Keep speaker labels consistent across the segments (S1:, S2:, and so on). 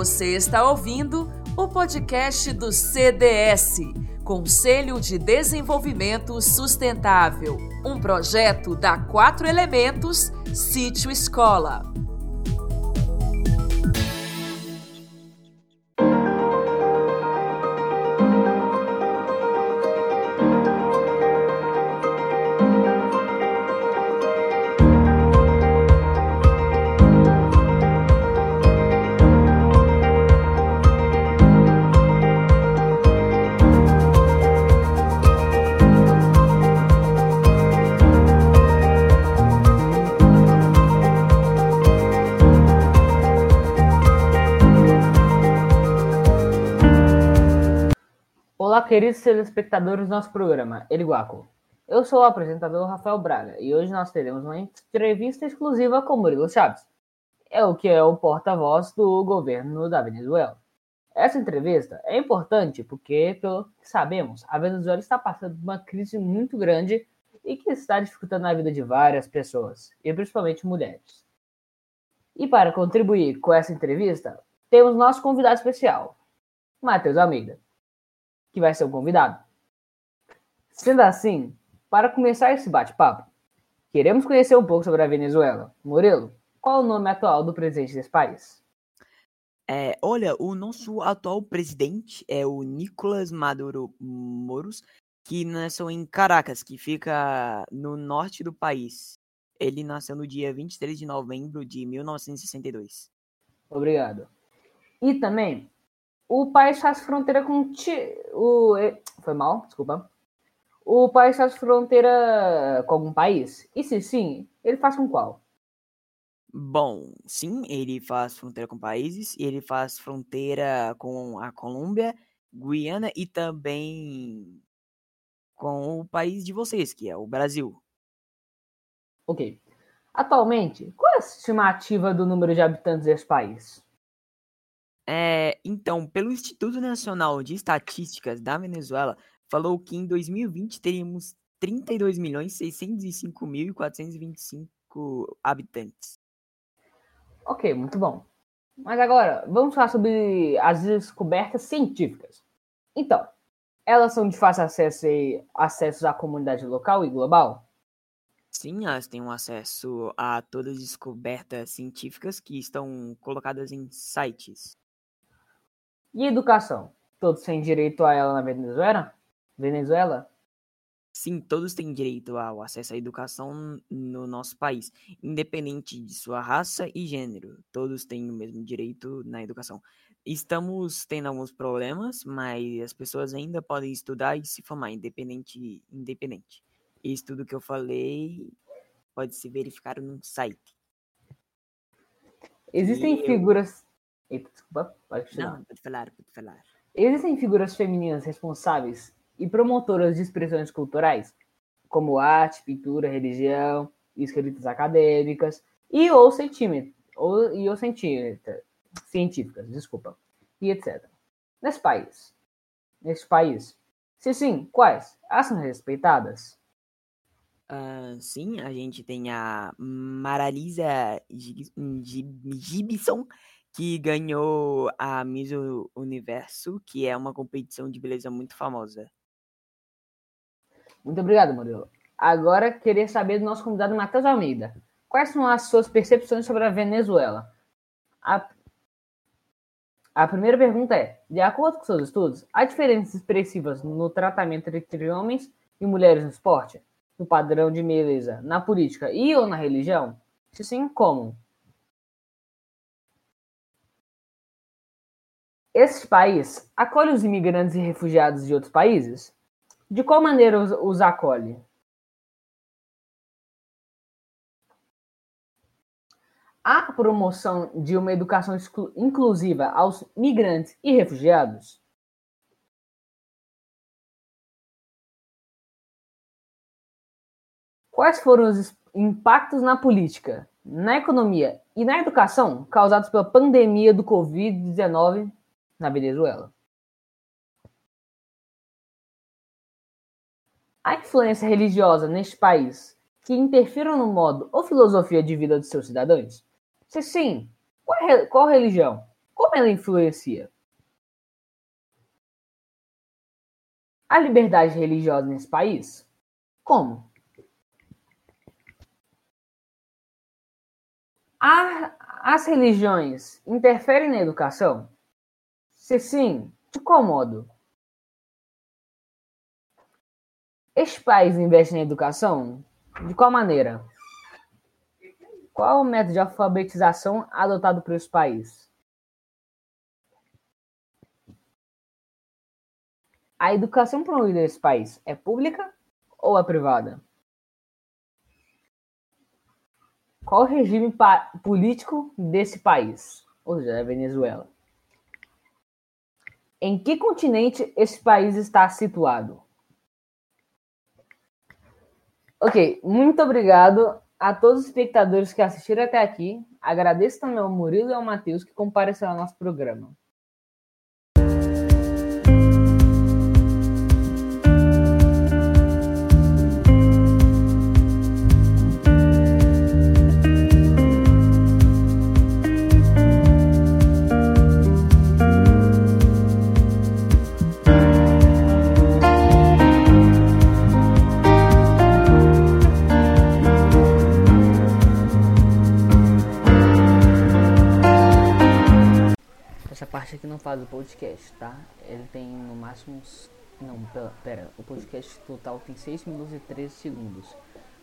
S1: Você está ouvindo o podcast do CDS Conselho de Desenvolvimento Sustentável um projeto da Quatro Elementos Sítio Escola.
S2: Queridos telespectadores do nosso programa, Eliguaco. Eu sou o apresentador Rafael Braga e hoje nós teremos uma entrevista exclusiva com Murilo Chaves, é o que é o porta-voz do governo da Venezuela. Essa entrevista é importante porque, pelo que sabemos, a Venezuela está passando por uma crise muito grande e que está dificultando a vida de várias pessoas, e principalmente mulheres. E para contribuir com essa entrevista, temos nosso convidado especial, Matheus Almeida que vai ser o convidado. Sendo assim, para começar esse bate-papo, queremos conhecer um pouco sobre a Venezuela. Murilo, qual o nome atual do presidente desse país?
S3: É, olha, o nosso atual presidente é o Nicolás Maduro Moros, que nasceu em Caracas, que fica no norte do país. Ele nasceu no dia 23 de novembro de 1962.
S2: Obrigado. E também o país faz fronteira com o foi mal, desculpa. O país faz fronteira com algum país? E se sim, ele faz com qual?
S3: Bom, sim, ele faz fronteira com países, e ele faz fronteira com a Colômbia, Guiana e também com o país de vocês, que é o Brasil.
S2: Ok. Atualmente, qual é a estimativa do número de habitantes desse país?
S3: É, então, pelo Instituto Nacional de Estatísticas da Venezuela, falou que em 2020 teríamos 32.605.425 habitantes.
S2: Ok, muito bom. Mas agora, vamos falar sobre as descobertas científicas. Então, elas são de fácil acesso, e, acesso à comunidade local e global?
S3: Sim, elas têm um acesso a todas as descobertas científicas que estão colocadas em sites.
S2: E educação? Todos têm direito a ela na Venezuela? Venezuela?
S3: Sim, todos têm direito ao acesso à educação no nosso país, independente de sua raça e gênero. Todos têm o mesmo direito na educação. Estamos tendo alguns problemas, mas as pessoas ainda podem estudar e se formar independente, independente. Isso tudo que eu falei pode se verificar no site.
S2: Existem e figuras Eita, desculpa,
S3: pode continuar. Não, pode falar, pode falar.
S2: Existem figuras femininas responsáveis e promotoras de expressões culturais, como arte, pintura, religião, escritas acadêmicas e ou, ou, e ou científicas, desculpa, e etc. Nesse país, nesse país, se sim, quais? Elas são respeitadas?
S3: Uh, sim, a gente tem a Maralisa Gibson, que ganhou a Miss Universo, que é uma competição de beleza muito famosa.
S2: Muito obrigado, Murilo. Agora, queria saber do nosso convidado Matheus Almeida. Quais são as suas percepções sobre a Venezuela? A, a primeira pergunta é: de acordo com seus estudos, há diferenças expressivas no tratamento entre homens e mulheres no esporte, no padrão de beleza, na política e ou na religião? Se sim, como? Esse país acolhe os imigrantes e refugiados de outros países? De qual maneira os, os acolhe? Há promoção de uma educação inclusiva aos migrantes e refugiados? Quais foram os impactos na política, na economia e na educação causados pela pandemia do Covid-19 na Venezuela. A influência religiosa neste país que interfiram no modo ou filosofia de vida dos seus cidadãos? Se sim, qual, qual religião? Como ela influencia? A liberdade religiosa nesse país? Como? As religiões interferem na educação? Se sim, de qual modo? Este país investe na educação? De qual maneira? Qual o método de alfabetização adotado por esse país? A educação promovida nesse país é pública ou é privada? Qual o regime político desse país? Ou seja, da Venezuela. Em que continente esse país está situado? Ok, muito obrigado a todos os espectadores que assistiram até aqui. Agradeço também ao Murilo e ao Matheus que compareceram ao nosso programa. Aqui não faz o podcast, tá? Ele tem no máximo. Uns... Não, pera, o podcast total tem 6 minutos e 13 segundos.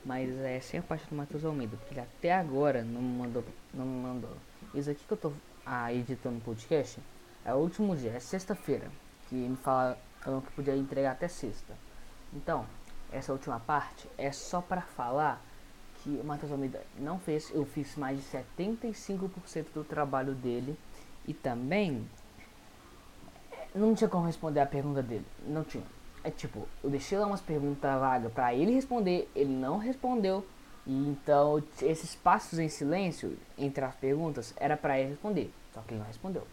S2: Mas é sem a parte do Matheus Almeida, porque ele até agora não me mandou. Não mandou. Isso aqui que eu tô ah, editando o podcast é o último dia, é sexta-feira. Que me falaram que podia entregar até sexta. Então, essa última parte é só para falar que o Matheus Almeida não fez. Eu fiz mais de 75% do trabalho dele e também não tinha como responder a pergunta dele. Não tinha. É tipo, eu deixei lá umas perguntas vagas para ele responder, ele não respondeu. E então esses passos em silêncio entre as perguntas era para ele responder, só que ele não respondeu.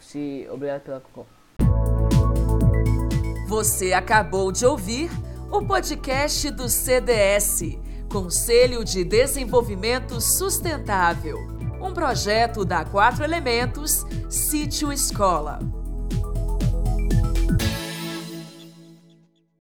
S2: Se obrigado pela
S1: Você acabou de ouvir o podcast do CDS, Conselho de Desenvolvimento Sustentável um projeto da Quatro Elementos Sítio Escola.